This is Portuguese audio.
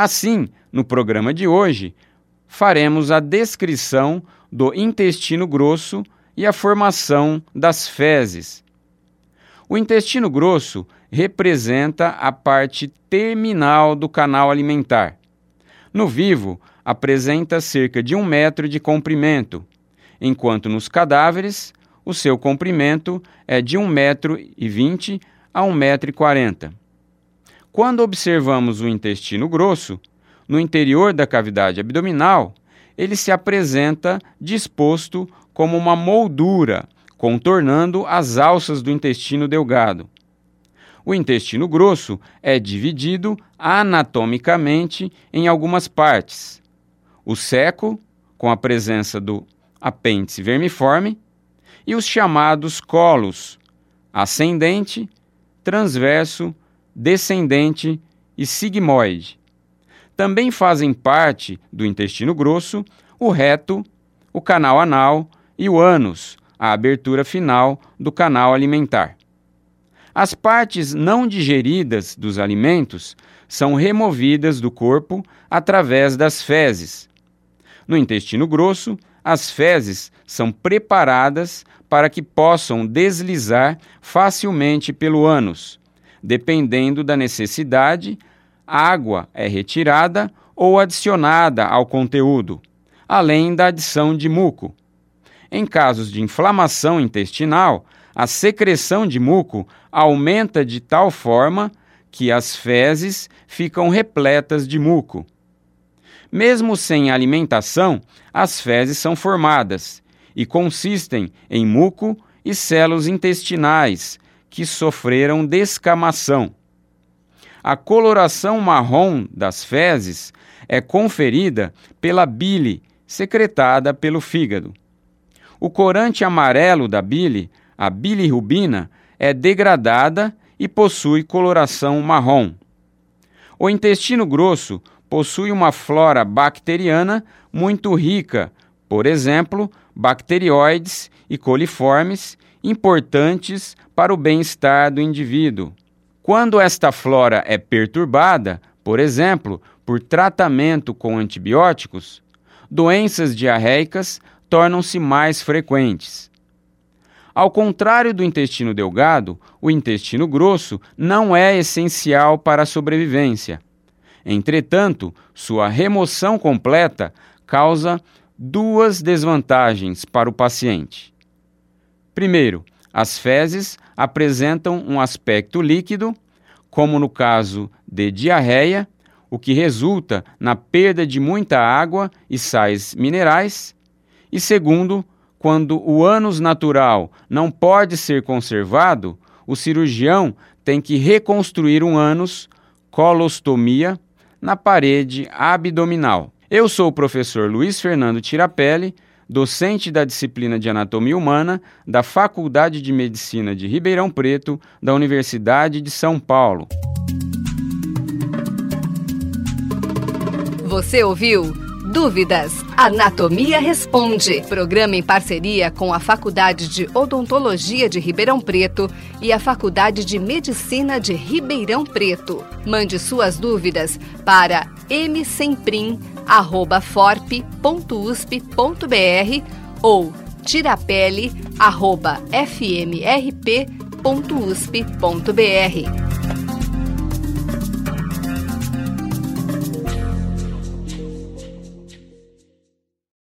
Assim, no programa de hoje, faremos a descrição do intestino grosso e a formação das fezes. O intestino grosso representa a parte terminal do canal alimentar. No vivo, apresenta cerca de um metro de comprimento, enquanto nos cadáveres, o seu comprimento é de 1,20 metro e vinte a 1,40 metro. E quarenta. Quando observamos o intestino grosso, no interior da cavidade abdominal, ele se apresenta disposto como uma moldura, contornando as alças do intestino delgado. O intestino grosso é dividido anatomicamente em algumas partes. O seco, com a presença do apêndice vermiforme, e os chamados colos, ascendente, transverso descendente e sigmoide. Também fazem parte do intestino grosso o reto, o canal anal e o ânus, a abertura final do canal alimentar. As partes não digeridas dos alimentos são removidas do corpo através das fezes. No intestino grosso, as fezes são preparadas para que possam deslizar facilmente pelo ânus, Dependendo da necessidade, água é retirada ou adicionada ao conteúdo, além da adição de muco. Em casos de inflamação intestinal, a secreção de muco aumenta de tal forma que as fezes ficam repletas de muco. Mesmo sem alimentação, as fezes são formadas e consistem em muco e células intestinais que sofreram descamação. A coloração marrom das fezes é conferida pela bile secretada pelo fígado. O corante amarelo da bile, a bilirrubina, é degradada e possui coloração marrom. O intestino grosso possui uma flora bacteriana muito rica, por exemplo, bacterióides e coliformes, importantes para o bem-estar do indivíduo. Quando esta flora é perturbada, por exemplo, por tratamento com antibióticos, doenças diarreicas tornam-se mais frequentes. Ao contrário do intestino delgado, o intestino grosso não é essencial para a sobrevivência. Entretanto, sua remoção completa causa duas desvantagens para o paciente. Primeiro, as fezes apresentam um aspecto líquido, como no caso de diarreia, o que resulta na perda de muita água e sais minerais, e segundo, quando o ânus natural não pode ser conservado, o cirurgião tem que reconstruir um ânus, colostomia, na parede abdominal. Eu sou o professor Luiz Fernando Tirapelli docente da disciplina de Anatomia Humana da Faculdade de Medicina de Ribeirão Preto, da Universidade de São Paulo. Você ouviu? Dúvidas? Anatomia Responde. Programa em parceria com a Faculdade de Odontologia de Ribeirão Preto e a Faculdade de Medicina de Ribeirão Preto. Mande suas dúvidas para msemprim@forp.usp.br ou tirapele@fmrp.usp.br.